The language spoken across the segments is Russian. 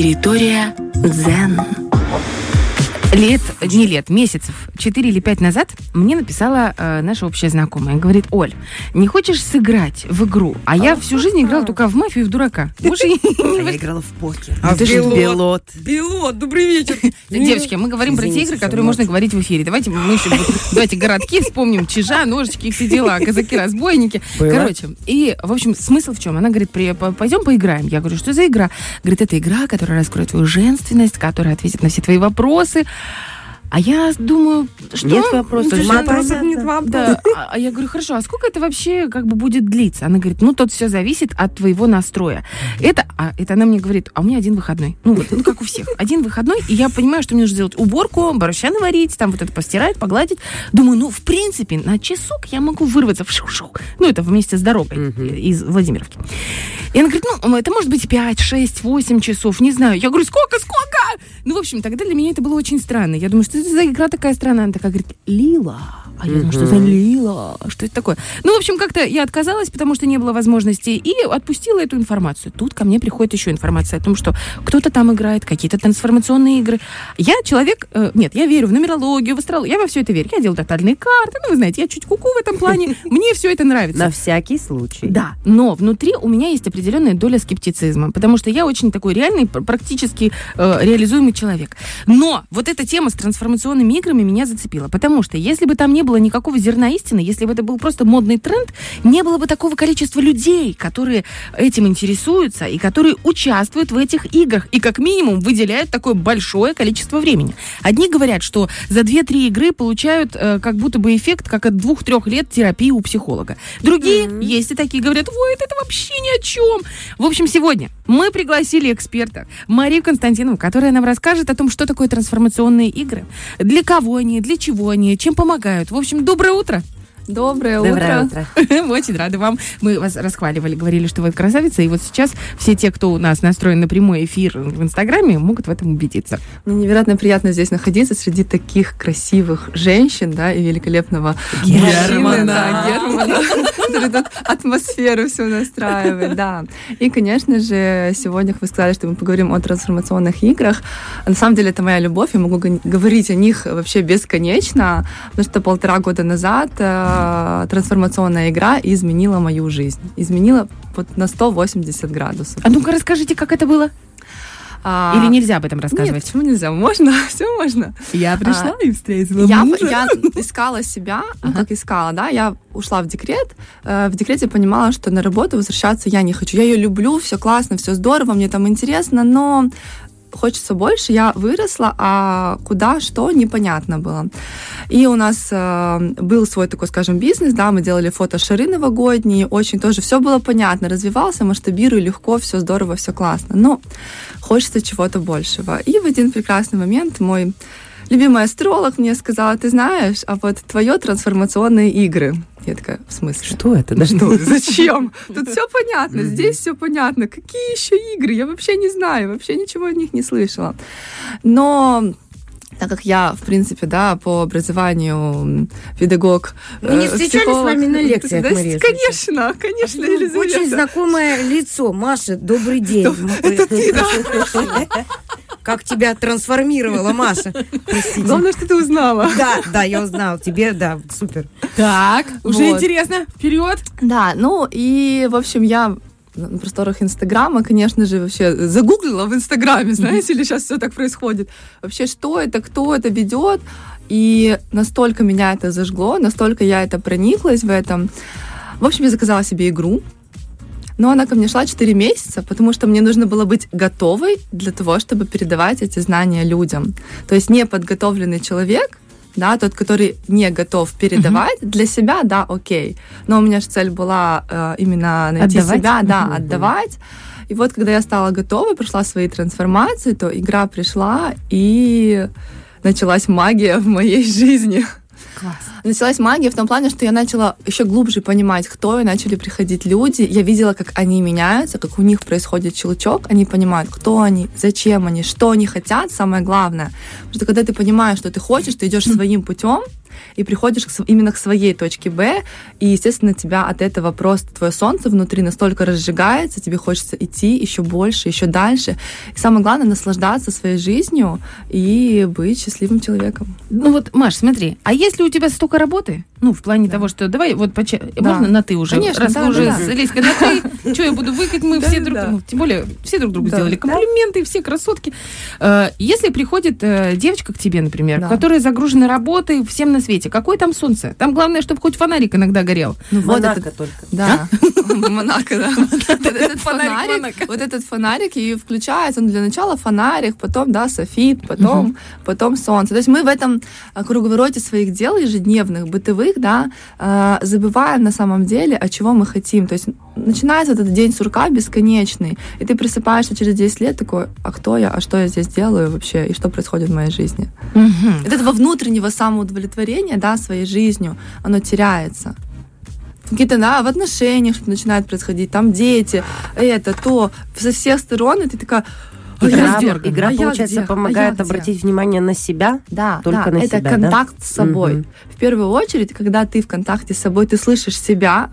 Территория дзен. Лет, не лет, месяцев, 4 или 5 назад мне написала э, наша общая знакомая. Говорит, Оль, не хочешь сыграть в игру? А я всю жизнь играла только в мафию и в дурака. Больше не А я играла в покер. А ты же пилот. Пилот, добрый вечер. Девочки, мы говорим про те игры, которые можно говорить в эфире. Давайте мы еще давайте городки вспомним, чижа, ножички и все дела, казаки-разбойники. Короче, и, в общем, смысл в чем? Она говорит, «При- по- пойдем поиграем. Я говорю, что за игра? Говорит, это игра, которая раскроет твою женственность, которая ответит на все твои вопросы. А я думаю, что... Нет вопросов. Мат- вопросов нет вопросов. Да. А а я говорю, хорошо, а сколько это вообще как бы будет длиться? Она говорит, ну, тут все зависит от твоего настроя. Это, а, это она мне говорит, а у меня один выходной. Ну, вот, ну, как у всех. Один выходной, и я понимаю, что мне нужно сделать уборку, борща наварить, там вот это постирать, погладить. Думаю, ну, в принципе, на часок я могу вырваться в шу-шу. Ну, это вместе с дорогой из Владимировки. И она говорит, ну, это может быть 5, 6, 8 часов, не знаю. Я говорю, сколько, сколько? Ну, в общем, тогда для меня это было очень странно. Я думаю, что это за игра такая странная? Она такая говорит, Лила. А я думаю, что за Лила? Что это такое? Ну, в общем, как-то я отказалась, потому что не было возможности, и отпустила эту информацию. Тут ко мне приходит еще информация о том, что кто-то там играет, какие-то трансформационные игры. Я человек, э, нет, я верю в нумерологию, в астрологию, я во все это верю. Я делаю тотальные карты, ну, вы знаете, я чуть куку в этом плане. Мне все это нравится. На всякий случай. Да, но внутри у меня есть определенная доля скептицизма, потому что я очень такой реальный, пр- практически э, реализуемый человек. Но вот эта тема с трансформационными играми меня зацепила, потому что если бы там не было никакого зерна истины, если бы это был просто модный тренд, не было бы такого количества людей, которые этим интересуются и которые участвуют в этих играх и как минимум выделяют такое большое количество времени. Одни говорят, что за 2-3 игры получают э, как будто бы эффект, как от 2-3 лет терапии у психолога. Другие есть и такие говорят, ой, это вообще ни о чем. В общем, сегодня мы пригласили эксперта Марию Константинову, которая нам расскажет о том, что такое трансформационные игры, для кого они, для чего они, чем помогают. В общем, доброе утро. Доброе, Доброе утро. утро. Мы очень рады вам. Мы вас расхваливали, говорили, что вы красавица. И вот сейчас все те, кто у нас настроен на прямой эфир в Инстаграме, могут в этом убедиться. Мне невероятно приятно здесь находиться среди таких красивых женщин, да, и великолепного Германа. да, Германа, который тут атмосферу всю настраивает, да. И, конечно же, сегодня вы сказали, что мы поговорим о трансформационных играх. На самом деле, это моя любовь, я могу говорить о них вообще бесконечно, потому что полтора года назад э, трансформационная игра изменила мою жизнь. Изменила вот на 180 градусов. А ну-ка расскажите, как это было? А, Или нельзя об этом Нет, рассказывать? почему нельзя? Можно, все можно. Я пришла и встретила Я, я искала себя, ну как искала, да, я ушла в декрет, э, в декрете понимала, что на работу возвращаться я не хочу. Я ее люблю, все классно, все здорово, мне там интересно, но хочется больше, я выросла, а куда, что, непонятно было. И у нас э, был свой такой, скажем, бизнес, да, мы делали фотошары новогодние, очень тоже все было понятно, развивался, масштабирую легко, все здорово, все классно, но хочется чего-то большего. И в один прекрасный момент мой любимый астролог мне сказала, ты знаешь, а вот твое трансформационные игры. Я такая, в смысле? Что это? Да что? Зачем? Тут все понятно, здесь все понятно. Какие еще игры? Я вообще не знаю, вообще ничего о них не слышала. Но так как я, в принципе, да, по образованию педагог, Мы не э, встречались психолог. с вами на лекциях, Да, Мария Конечно, конечно, Елизавета. Очень знакомое лицо. Маша, добрый день. Это ты, да? Как тебя трансформировала, Маша. Простите. Главное, что ты узнала. Да, да, я узнала. Тебе, да, супер. Так, уже Вот. интересно. Вперед. Да, ну и, в общем, я на просторах Инстаграма, конечно же, вообще загуглила в Инстаграме, знаете, или сейчас все так происходит. Вообще, что это, кто это ведет. И настолько меня это зажгло, настолько я это прониклась в этом. В общем, я заказала себе игру, но она ко мне шла 4 месяца, потому что мне нужно было быть готовой для того, чтобы передавать эти знания людям. То есть неподготовленный человек, да, тот, который не готов передавать для себя, да, окей. Но у меня же цель была э, именно найти Отдавать? себя, да, Мгм. отдавать. И вот, когда я стала готова, прошла свои трансформации, то игра пришла, и началась магия в моей жизни. Класс. Началась магия в том плане, что я начала еще глубже понимать, кто, и начали приходить люди. Я видела, как они меняются, как у них происходит щелчок, они понимают, кто они, зачем они, что они хотят, самое главное. Потому что когда ты понимаешь, что ты хочешь, ты идешь своим путем, и приходишь именно к своей точке Б, и, естественно, тебя от этого просто твое солнце внутри настолько разжигается, тебе хочется идти еще больше, еще дальше. И самое главное, наслаждаться своей жизнью и быть счастливым человеком. Ну вот, Маш, смотри, а если у тебя столько работы, ну, в плане того, что давай вот поча... Да. можно на ты уже, Конечно, раз да, вы уже да, с да. Леськой на ты, что я буду выкать, мы Да, все друг да. ну, тем более все друг другу Да. сделали комплименты, все красотки. Э, Если приходит э, девочка к тебе, например, Да. которая загружена работой всем на свете, какое там солнце? Там главное, чтобы хоть фонарик иногда горел. Ну вот Монако этот только. Да, Монако, да. Вот этот Фонарик и включается, он для начала фонарик, потом, да, софит, потом, потом солнце. То есть мы в этом э, круговороте своих дел ежедневных, бытовых, да, э, забываем на самом деле, от чего мы хотим. То есть начинается этот день сурка бесконечный, и ты просыпаешься через 10 лет такой, а кто я, а что я здесь делаю вообще, и что происходит в моей жизни. Вот этого внутреннего самоудовлетворения, да, своей жизнью, оно теряется. Какие-то, да, в отношениях что-то начинает происходить, там дети, это, то, со всех сторон, и ты такая, а я Игра, где? игра, А я получается? А я помогает где? обратить внимание на себя. Да, Только да, на это себя, да? контакт с собой. Мгм. В первую очередь, когда ты в контакте с собой, ты слышишь себя.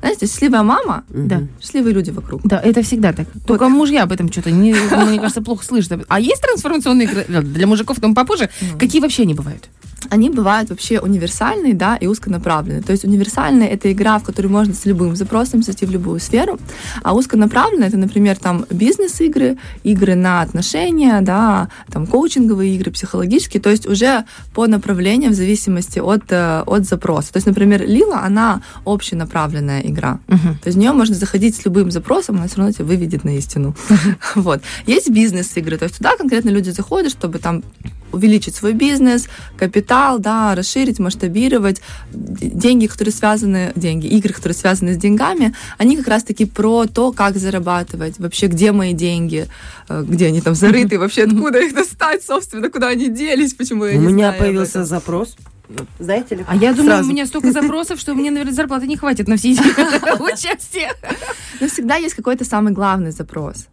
Знаете, счастливая мама. Да. счастливые люди вокруг. Да, это всегда так. Только мужья об этом что-то, не, мне кажется, плохо слышат. А есть трансформационные игры для мужиков, там попозже? Какие вообще они бывают? Они бывают вообще универсальные, да, и узконаправленные. То есть универсальная это игра, в которой можно с любым запросом зайти в любую сферу, а узконаправленная это, например, там бизнес-игры, игры на отношения, да, там коучинговые игры, психологические, то есть уже по направлениям в зависимости от, э, от запроса. То есть, например, Лила, она общенаправленная игра. Мгм. То есть в нее можно заходить с любым запросом, она все равно тебя выведет на истину. Вот. Есть бизнес-игры, то есть туда конкретно люди заходят, чтобы там увеличить свой бизнес, капитал, да, расширить, масштабировать. Деньги, которые связаны, деньги, игры, которые связаны с деньгами, они как раз-таки про то, как зарабатывать, вообще, где мои деньги, э, где они там зарыты, вообще, откуда их достать, собственно, куда они делись, почему я У не меня появился запрос. Знаете ли? А я думаю, Сразу. у меня столько запросов, что мне, наверное, зарплаты не хватит на все эти участия. Но всегда есть какой-то самый главный запрос.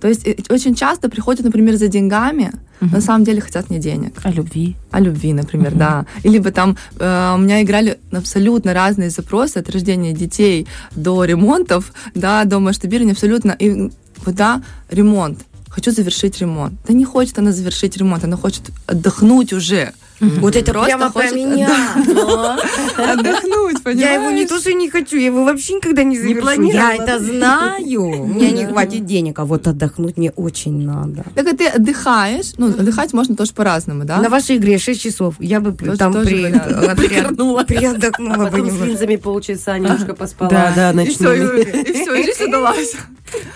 То есть э, очень часто приходят, например, за деньгами, но на самом деле хотят не денег. О любви. О любви, например, да. Или бы там э, у меня играли абсолютно разные запросы от рождения детей до ремонтов, да, до масштабирования абсолютно. И вот, да, ремонт. Хочу завершить ремонт. Да не хочет она завершить ремонт, она хочет отдохнуть уже. Вот это Просто прямо про хочет меня. Отдохнуть, понимаешь? Я его не то, что не хочу, я его вообще никогда не завершу. планировала. Я это знаю. У меня не хватит денег, а вот отдохнуть мне очень надо. Так а ты отдыхаешь, ну, отдыхать можно тоже по-разному, да? На вашей игре 6 часов. Я бы Тоже- там приотдохнула. Приотдохнула бы Потом с линзами полчаса немножко поспала, Да. да, и все, ночными. и, все, и жизнь удалась.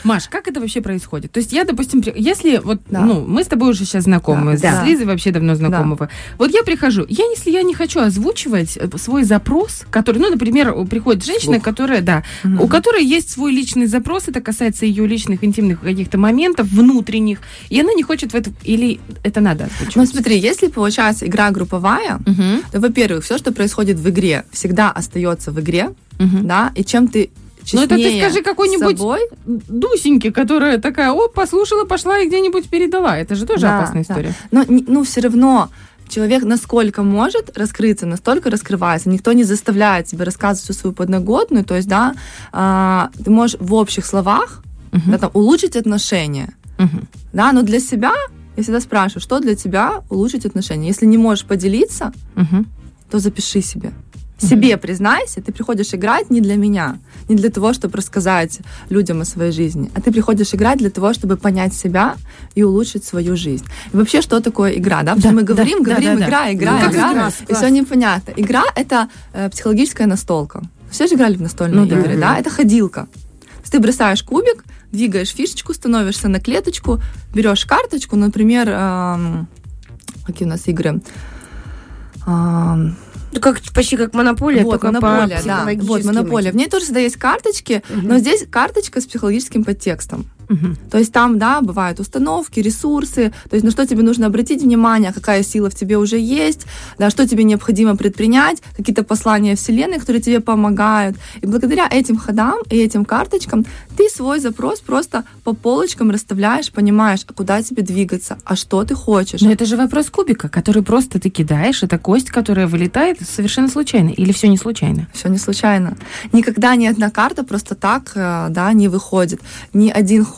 Маш, как это вообще происходит? То есть я, допустим, если вот, Да. ну, мы с тобой уже сейчас знакомы, Да. с Да. Лизой вообще давно знакомы. Вот я прихожу, я, если я не хочу озвучивать э, свой запрос, который, ну, например, приходит женщина, Вслух. которая, да, у которой есть свой личный запрос, это касается ее личных интимных каких-то моментов, внутренних, и она не хочет в это, или это надо Ну, озвучивать? смотри, если получается игра групповая, Мгм, то, во-первых, все, что происходит в игре, всегда остается в игре, мгм. да, и чем ты Ну, это ты скажи какой-нибудь собой, Дусеньки, которая такая, о, послушала, пошла и где-нибудь передала. Это же тоже Да, опасная да. история. но, не- ну, все равно человек насколько может раскрыться, настолько раскрывается. Никто не заставляет тебя рассказывать всю свою подноготную. То есть, да, а, ты можешь в общих словах Мгм. да, там, улучшить отношения. Мгм. Да, но для себя я всегда спрашиваю, что для тебя улучшить отношения. Если не можешь поделиться, Мгм. то запиши себе. Себе признайся, ты приходишь играть не для меня, не для того, чтобы рассказать людям о своей жизни, а ты приходишь играть для того, чтобы понять себя и улучшить свою жизнь. И вообще, что такое игра, да? Потому Да, что мы да, говорим, да, говорим, да, да. игра, игра, Ну, игра, игра? и все непонятно. Игра — это э, психологическая настолка. Все же играли в настольные Ну да. игры, да? Это ходилка. То есть ты бросаешь кубик, двигаешь фишечку, становишься на клеточку, берешь карточку, например, эм, какие у нас игры? Эм, Ну, как, почти как монополия, вот, только монополия, по да. Вот, монополия. В ней тоже всегда есть карточки, но здесь карточка с психологическим подтекстом. То есть там, да, бывают установки, ресурсы, то есть на что тебе нужно обратить внимание, какая сила в тебе уже есть, да, что тебе необходимо предпринять, какие-то послания Вселенной, которые тебе помогают. И благодаря этим ходам и этим карточкам ты свой запрос просто по полочкам расставляешь, понимаешь, а куда тебе двигаться, а что ты хочешь. Но это же вопрос кубика, который просто ты кидаешь, это кость, которая вылетает совершенно случайно. Или все не случайно? Все не случайно. Никогда ни одна карта просто так, э, да, не выходит. Ни один ход.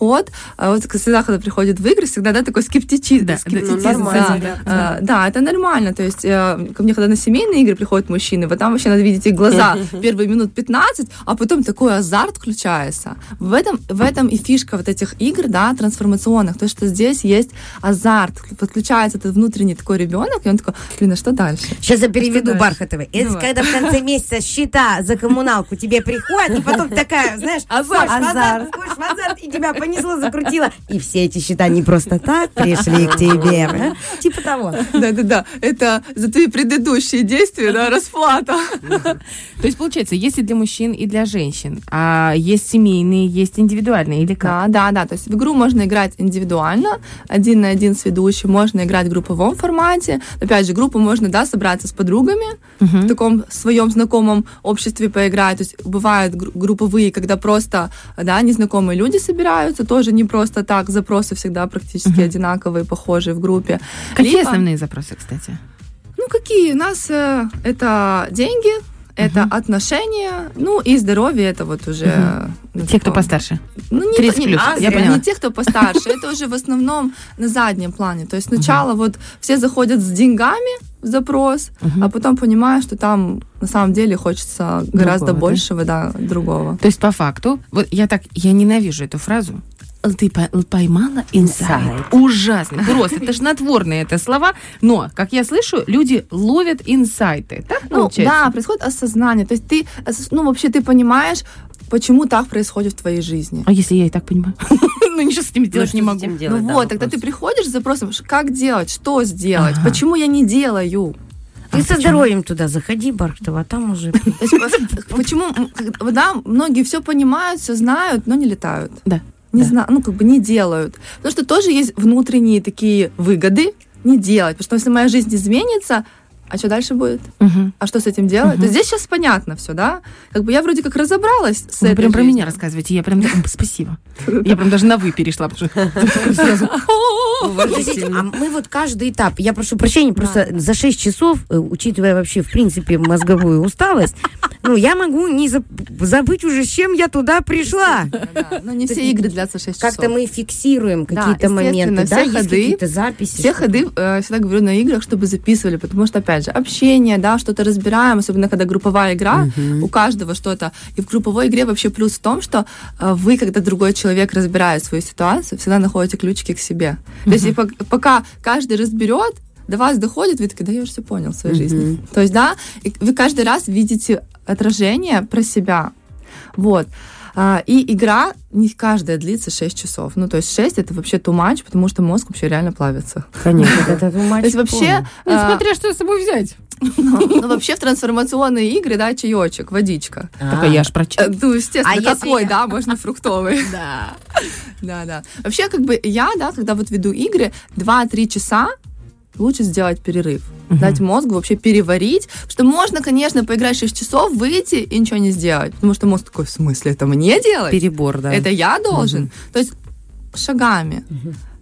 А Вот всегда, когда приходит в игры, всегда, да, такой скептицизм. Да, скептицизм, ну, нормально, да. да. Э, Да, это нормально. То есть э, ко мне, когда на семейные игры приходят мужчины, вот там вообще надо видеть их глаза первые минут 15, а потом такой азарт включается. В этом, в этом и фишка вот этих игр, да, трансформационных, то, что здесь есть азарт, подключается этот внутренний такой ребенок, и он такой, блин, а что дальше? Сейчас я переведу дальше? Бархатовой. Это когда в конце месяца счета за коммуналку тебе приходят, и потом такая, знаешь, Азарт. азарт, и тебя понесло, закрутило. И все эти счета не просто так пришли к тебе. Типа того. Да-да-да, это за твои предыдущие действия, да, расплата. То есть, получается, если для мужчин и для женщин, а есть семейные, есть индивидуальные, или как? Да, да, да. То есть в игру можно играть индивидуально, один на один с ведущим, можно играть в групповом формате. Опять же, группу можно, да, собраться с подругами, в таком своем знакомом обществе поиграть. То есть бывают гру- групповые, когда просто, да, незнакомые люди собираются, тоже не просто так, запросы всегда практически одинаковые, похожие в группе. Какие Либо- основные запросы, кстати? Ну, какие? У нас э, это деньги, это отношения, ну и здоровье, это вот уже... ну, Те, кто постарше. Ну, не, 30 не- плюс, а, я поняла. Не те, кто постарше, это уже в основном на заднем плане. То есть сначала вот все заходят с деньгами в запрос, а потом понимают, что там на самом деле хочется гораздо Другого, да? большего, да, другого. То есть, по факту, вот я так, я ненавижу эту фразу. Ты по- поймала инсайт. Ужасно. Просто натворные это слова. Но, как я слышу, люди ловят инсайты. Так Ну, получается? да, происходит осознание. То есть ты, ос- ну, вообще ты понимаешь, почему так происходит в твоей жизни. А если я и так понимаю? Ну, ничего с этим Ну, сделать что не могу. делать, ну да, вот, тогда вопрос. ты приходишь с запросом, как делать, что сделать, Ага. почему я не делаю. Ты со здоровьем туда заходи, Бархатова, а там уже... По- почему, да, многие все понимают, все знают, но не летают. Да. Не Да. знаю, ну, как бы не делают. Потому что тоже есть внутренние такие выгоды не делать. Потому что если моя жизнь изменится, а что дальше будет? Мгм. А что с этим делать? То есть здесь сейчас понятно все, да? Как бы я вроде как разобралась с Вы этой прям про меня рассказываете. Я прям... Спасибо. Я прям даже на «вы» перешла. потому что сразу, Подождите, а мы вот каждый этап, я прошу прощения, просто за 6 часов, э, учитывая вообще, в принципе, мозговую усталость, ну, я могу не заб- забыть уже, с чем я туда пришла. Да, Но не То все игры длятся 6 часов. Как-то мы фиксируем Да, какие-то моменты, да, все есть ходы, какие-то записи. Все что-то? ходы, э, всегда говорю на играх, чтобы записывали, потому что, опять же, общение, да, что-то разбираем, особенно когда групповая игра, у каждого что-то. И в групповой игре вообще плюс в том, что э, вы, когда другой человек разбирает свою ситуацию, всегда находите ключики к себе. То есть пока каждый разберет, до вас доходит, вы такие, да я уже все понял в своей жизни. То есть, да, вы каждый раз видите отражение про себя. Вот. А, И игра не каждая длится 6 часов. Ну, то есть 6 это вообще too much, потому что мозг вообще реально плавится. Конечно, это То есть вообще, Ну, а, смотря что с собой взять. ну, вообще в трансформационные игры, да, чаечек, водичка. Так, а я ж Э, прочитала. Ну, естественно, какой, да, можно фруктовый. Да. Да, да. Вообще, как бы я, да, когда вот веду игры, 2-3 часа лучше сделать перерыв. Дать мозгу вообще переварить. Потому что можно, конечно, поиграть 6 часов, выйти и ничего не сделать. Потому что мозг такой, в смысле, это мне делать? Перебор, да. Это я должен. То есть шагами.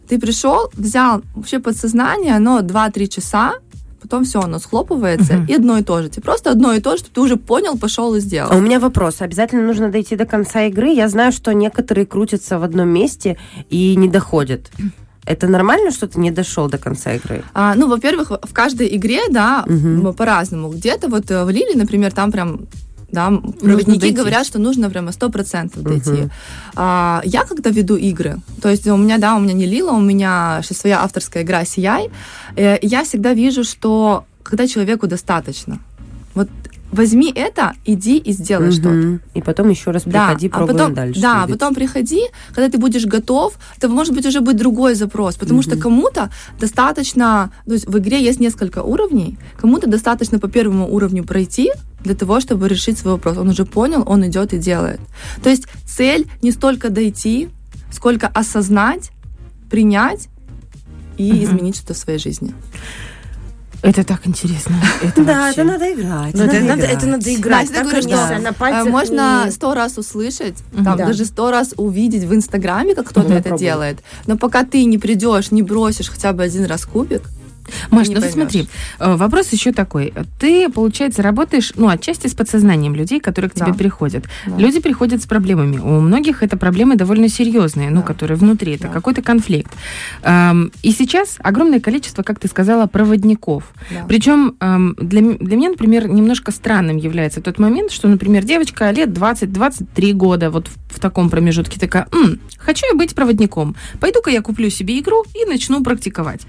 Ты пришел, взял вообще подсознание, оно 2-3 часа, потом все, оно схлопывается, и одно и то же. Тебе просто одно и то же, чтобы ты уже понял, пошел и сделал. А у меня вопрос. Обязательно нужно дойти до конца игры. Я знаю, что некоторые крутятся в одном месте и не доходят. Это нормально, что ты не дошел до конца игры? А, ну, во-первых, в каждой игре, да, м, по-разному. Где-то вот э, в Лиле, например, там прям да, проводники говорят, что нужно прямо 100% дойти. А, я когда веду игры, то есть у меня, да, у меня не Лила, у меня своя авторская игра «Сияй», э, я всегда вижу, что когда человеку достаточно, вот возьми это, иди и сделай что-то. Мгм. И потом еще раз Да, приходи, а пробуем потом, дальше. Да, двигаться. потом приходи, когда ты будешь готов, это может быть уже будет другой запрос, потому что кому-то достаточно, то есть в игре есть несколько уровней, кому-то достаточно по первому уровню пройти для того, чтобы решить свой вопрос. Он уже понял, он идет и делает. То есть цель не столько дойти, сколько осознать, принять и Мгм. изменить что-то в своей жизни. Это так интересно. Это Да, вообще. это надо играть. Ну, это надо надо, играть. это надо играть. Знаете, я Так, говорю, что, на пальцах Можно не- сто раз услышать, Мгм. там, Да. даже сто раз увидеть в Инстаграме, как кто-то Мгм. это Попробуй. делает. Но пока ты не придешь, не бросишь хотя бы один раз кубик, Маш, ну смотри, э, вопрос еще такой. Ты, получается, работаешь, ну, отчасти с подсознанием людей, которые к тебе Да. приходят. Да. Люди приходят с проблемами. У многих это проблемы довольно серьезные, ну, Да. которые внутри, это Да. какой-то конфликт. Эм, И сейчас огромное количество, как ты сказала, проводников. да. Причем эм, для, для меня, например, немножко странным является тот момент, что, например, девочка лет 20-23 года, вот в, в таком промежутке такая, «М, хочу я быть проводником, пойду-ка я куплю себе игру и начну практиковать.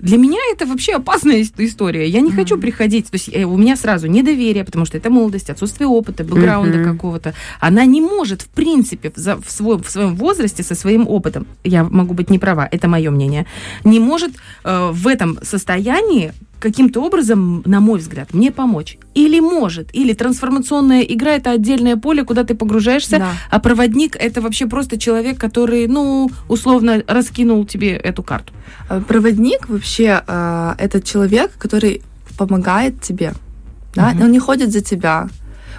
Для меня это вообще опасная ис- история. Я не хочу приходить, то есть э, у меня сразу недоверие, потому что это молодость, отсутствие опыта, бэкграунда Мгм. какого-то. Она не может, в принципе, в свой- в своем возрасте, со своим опытом, я могу быть не права, это мое мнение, не может э, в этом состоянии каким-то образом, на мой взгляд, мне помочь. Или может, или трансформационная игра это отдельное поле, куда ты погружаешься, Да. а проводник это вообще просто человек, который, ну, условно раскинул тебе эту карту. Э, Проводник вообще э, это человек, который помогает тебе. Да? Мгм. Он не ходит за тебя.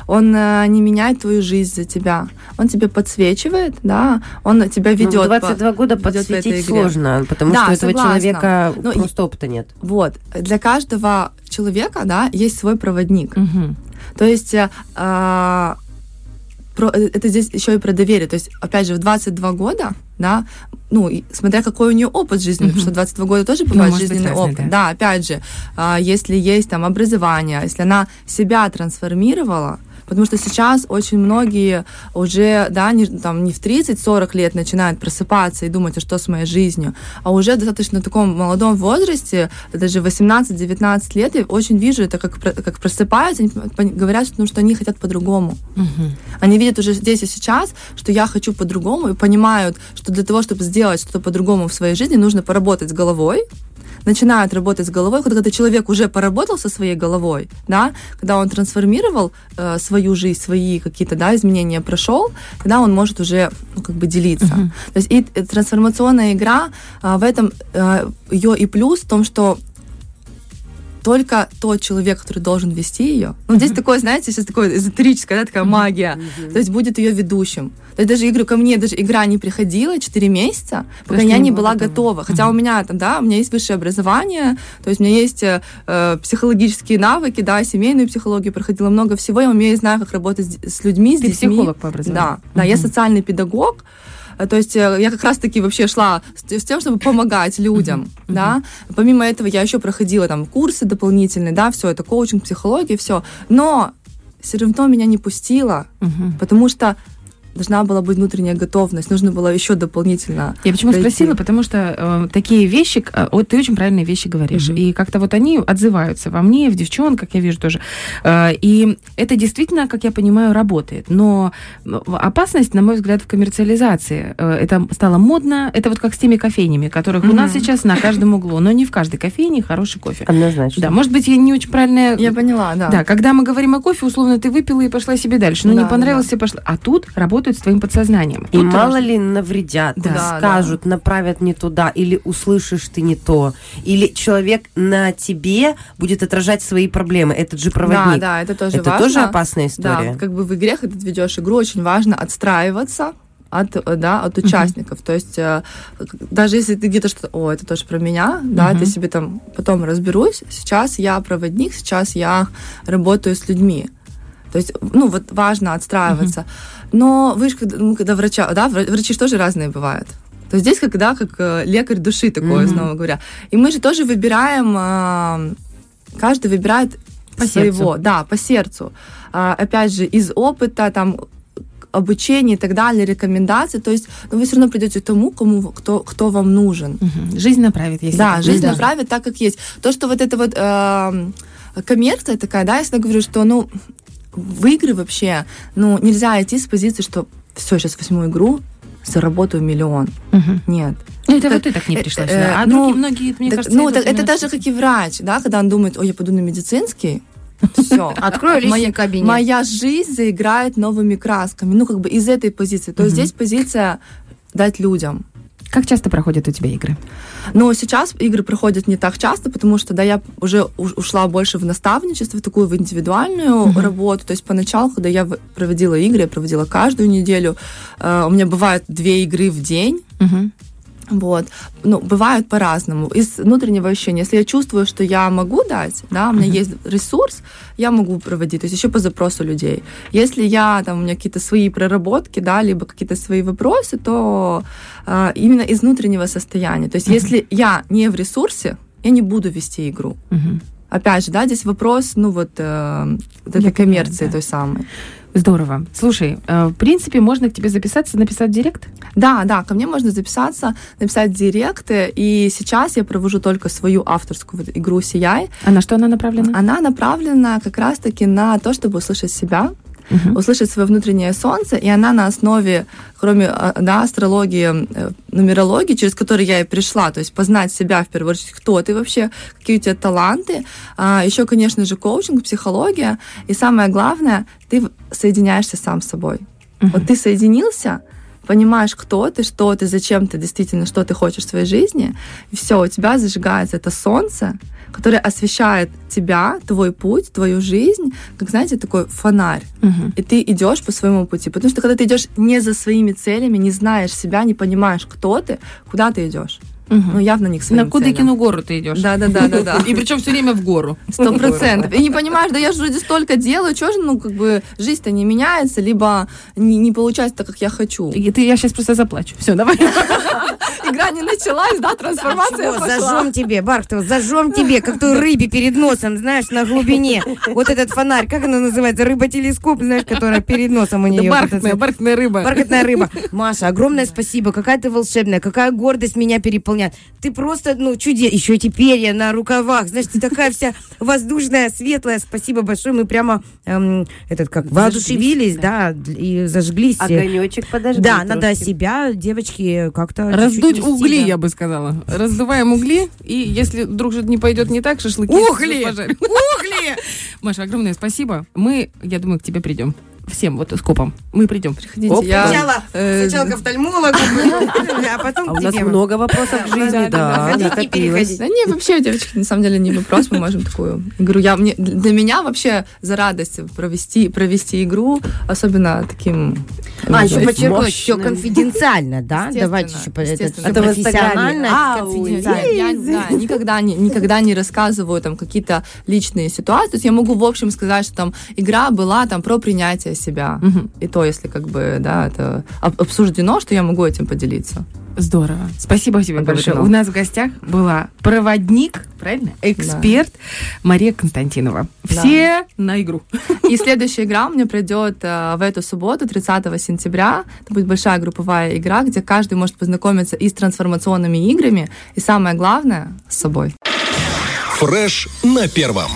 Он э, не меняет твою жизнь за тебя. Он тебе подсвечивает, да, он тебя Ну, ведет. в 22 года ведет по этой подсветить сложно, потому Да, что этого согласна. человека Ну, просто опыта нет. Вот. Для каждого человека, да, есть свой проводник. Мгм. То есть э, а, про- э, это здесь еще и про доверие. То есть, опять же, в 22 года, да, ну, смотря какой у нее опыт Мгм. потому что в 22 года тоже бывает может быть жизненный разный, опыт. да. Да. опять же, а, если есть там образование, если она себя трансформировала, Потому что сейчас очень многие уже, да, не, там, не в 30-40 лет начинают просыпаться и думать, а что с моей жизнью, а уже достаточно в таком молодом возрасте, даже 18-19 лет, я очень вижу это, как, как просыпаются, они говорят, что, ну, что они хотят по-другому. Мгм. Они видят уже здесь и сейчас, что я хочу по-другому, и понимают, что для того, чтобы сделать что-то по-другому в своей жизни, нужно поработать с головой, начинают работать с головой, когда человек уже поработал со своей головой, да, когда он трансформировал э, свою жизнь, свои какие-то да, изменения прошел, тогда он может уже ну, как бы делиться. Мгм. То есть и э, трансформационная игра а, в этом э, ее и плюс в том, что только тот человек, который должен вести ее. Ну, здесь такое, знаете, сейчас такое эзотерическое, да, такая магия. То есть будет ее ведущим. То есть даже, говорю, ко мне даже игра не приходила 4 месяца, пока я не была готова. Хотя у меня там, да, у меня есть высшее образование, то есть у меня есть э, э, психологические навыки, да, семейную психологию проходила много всего, я умею, знаю, как работать с, людьми, с Ты детьми. психолог по образованию. Да, да, я социальный педагог. Э, То есть э, я как раз-таки вообще шла с тем, чтобы помогать людям, да. Помимо этого я еще проходила там курсы дополнительные, да, все это коучинг, психология, все. Но все равно меня не пустило, Мгм. потому что должна была быть внутренняя готовность, нужно было еще дополнительно. Я почему пройти. спросила, потому что э, такие вещи, э, вот ты очень правильные вещи говоришь, Мгм. и как-то вот они отзываются во мне, в девчонках, я вижу тоже. Э, и это действительно, как я понимаю, работает. Но опасность, на мой взгляд, в коммерциализации. Э, это стало модно, это вот как с теми кофейнями, которых у нас сейчас на каждом углу, но не в каждой кофейне хороший кофе. Однозначно. Да, может быть, я не очень правильная Я поняла, да. да, когда мы говорим о кофе, условно, ты выпила и пошла себе дальше. Ну, Да, не понравилось да. пошла. А тут работают с твоим подсознанием. И Тут мало ли навредят, Да. Да, скажут, направят не туда, или услышишь ты не то, или человек на тебе будет отражать свои проблемы. Этот же проводник. Да, да, это тоже Это важно. тоже опасная история. Да, как бы в игре, когда ты ведешь игру, очень важно отстраиваться от, э, да, от участников. То есть э, даже если ты где-то что-то, о, это тоже про меня, да, Мгм. ты себе там потом разберусь. Сейчас я проводник, сейчас я работаю с людьми. То есть, ну, вот важно отстраиваться. Но вы же, когда, ну, когда врача, да, вра- врачи же тоже разные бывают. То есть здесь, когда как э, лекарь души такой, Мгм. снова говоря. И мы же тоже выбираем, э, каждый выбирает По своего, сердцу. да, по сердцу. А, опять же, из опыта, там, обучения и так далее, рекомендаций. То есть ну, вы все равно придете к тому, кому, кто, кто вам нужен. Мгм. Жизнь направит, если Да, жизнь Да. направит так, как есть. То, что вот это вот эм, коммерция такая, да, я всегда говорю, что, ну, в игры вообще, ну, нельзя идти с позиции, что все, сейчас возьму игру, заработаю миллион. Мгм. Нет. Ну, это Так, вот ты так не э, пришла э, сюда. А ну, другие, многие, мне Так, кажется, ну, так это даже как и врач, да, когда он думает, ой, я пойду на медицинский, все. Открою личный моя, кабинет. моя жизнь заиграет новыми красками. Ну, как бы из этой позиции. То есть здесь позиция дать людям. Как часто проходят у тебя игры? Но сейчас игры проходят не так часто, потому что да, я уже ушла больше в наставничество, в такую в индивидуальную Мгм. работу. То есть поначалу, когда я проводила игры, я проводила каждую неделю. э, у меня бывают две игры в день. Мгм. Вот. Ну, бывает по-разному. Из внутреннего ощущения. Если я чувствую, что я могу дать, да, у меня Мгм. есть ресурс, я могу проводить, то есть еще по запросу людей. Если я, там, у меня какие-то свои проработки, да, либо какие-то свои вопросы, то э, именно из внутреннего состояния. То есть Мгм. если я не в ресурсе, я не буду вести игру. Мгм. Опять же, да, здесь вопрос, ну вот, э, вот Я этой понимаю, коммерции да. той самой. Здорово. Слушай, э, в принципе, можно к тебе записаться, написать директ? Да, да, ко мне можно записаться, написать директы, и сейчас я провожу только свою авторскую игру «Сияй». А на что она направлена? Она направлена как раз-таки на то, чтобы услышать себя, Мгм. услышать свое внутреннее солнце, и она на основе, кроме а, да, астрологии, э, нумерологии, через которую я и пришла, то есть познать себя в первую очередь, кто ты вообще, какие у тебя таланты, а, еще, конечно же, коучинг, психология, и самое главное, ты соединяешься сам с собой. Мгм. Вот ты соединился, понимаешь, кто ты, что ты, зачем ты, действительно, что ты хочешь в своей жизни, и все, у тебя зажигается это солнце, которое освещает тебя, твой путь, твою жизнь, как, знаете, такой фонарь. Мгм. И ты идешь по своему пути. Потому что когда ты идешь не за своими целями, не знаешь себя, не понимаешь, кто ты, куда ты идешь. Мгм. Ну, явно не к своим На Кудыкину гору ты идешь. Да, да, да, да, да. И причем все время в гору. Сто процентов. И не понимаешь, да я же вроде столько делаю, что же, ну, как бы, жизнь-то не меняется, либо не, не получается так, как я хочу. И ты, я сейчас просто заплачу. Все, давай. Игра не началась, да, трансформация пошла. зажжем тебе, Бархтова, зажжем тебе, как той рыбе перед носом, знаешь, на глубине. Вот этот фонарь, как она называется? Рыба-телескоп, знаешь, которая перед носом у нее. бархатная, бархатная рыба. Бархатная рыба. Маша, огромное спасибо. Какая ты волшебная, какая гордость меня переполняет. Ты просто, ну, чудес. Еще эти перья на рукавах. Знаешь, ты такая вся воздушная, светлая. Спасибо большое. Мы прямо, эм, этот, как, воодушевились, да, и зажглись. Огонечек подожди. Да, надо трошки. себя, девочки, как-то... Раздуть чуть-чуть нести, угли, да. я бы сказала. Раздуваем угли, и если вдруг что-то не пойдет не так, шашлыки Угли! Угли! Маша, огромное спасибо. Мы, я думаю, к тебе придем. Всем вот скопом. Мы придем. Приходите, Оп, я... Сначала, э, сначала к офтальмологу, а потом А у нас много вопросов к жизни, да, не переходить. Да не, вообще, девочки, на самом деле не вопрос, мы можем такую игру. Я, мне, для меня вообще за радость провести, провести игру, особенно таким... А, еще подчеркнуть, все конфиденциально, да? Давайте еще это в профессионально, конфиденциально. Я, никогда, не, никогда не рассказываю там какие-то личные ситуации. То есть я могу в общем сказать, что там игра была там про принятие себя. Мгм. И то, если как бы, да, это об- обсуждено, что я могу этим поделиться. Здорово. Спасибо тебе Оговорено. большое. У нас в гостях была проводник, правильно? Эксперт Мария Константинова. Да. Все на игру. И следующая игра у меня пройдет э, в эту субботу, 30 сентября. Это будет большая групповая игра, где каждый может познакомиться и с трансформационными играми, и самое главное, с собой. Фреш на первом.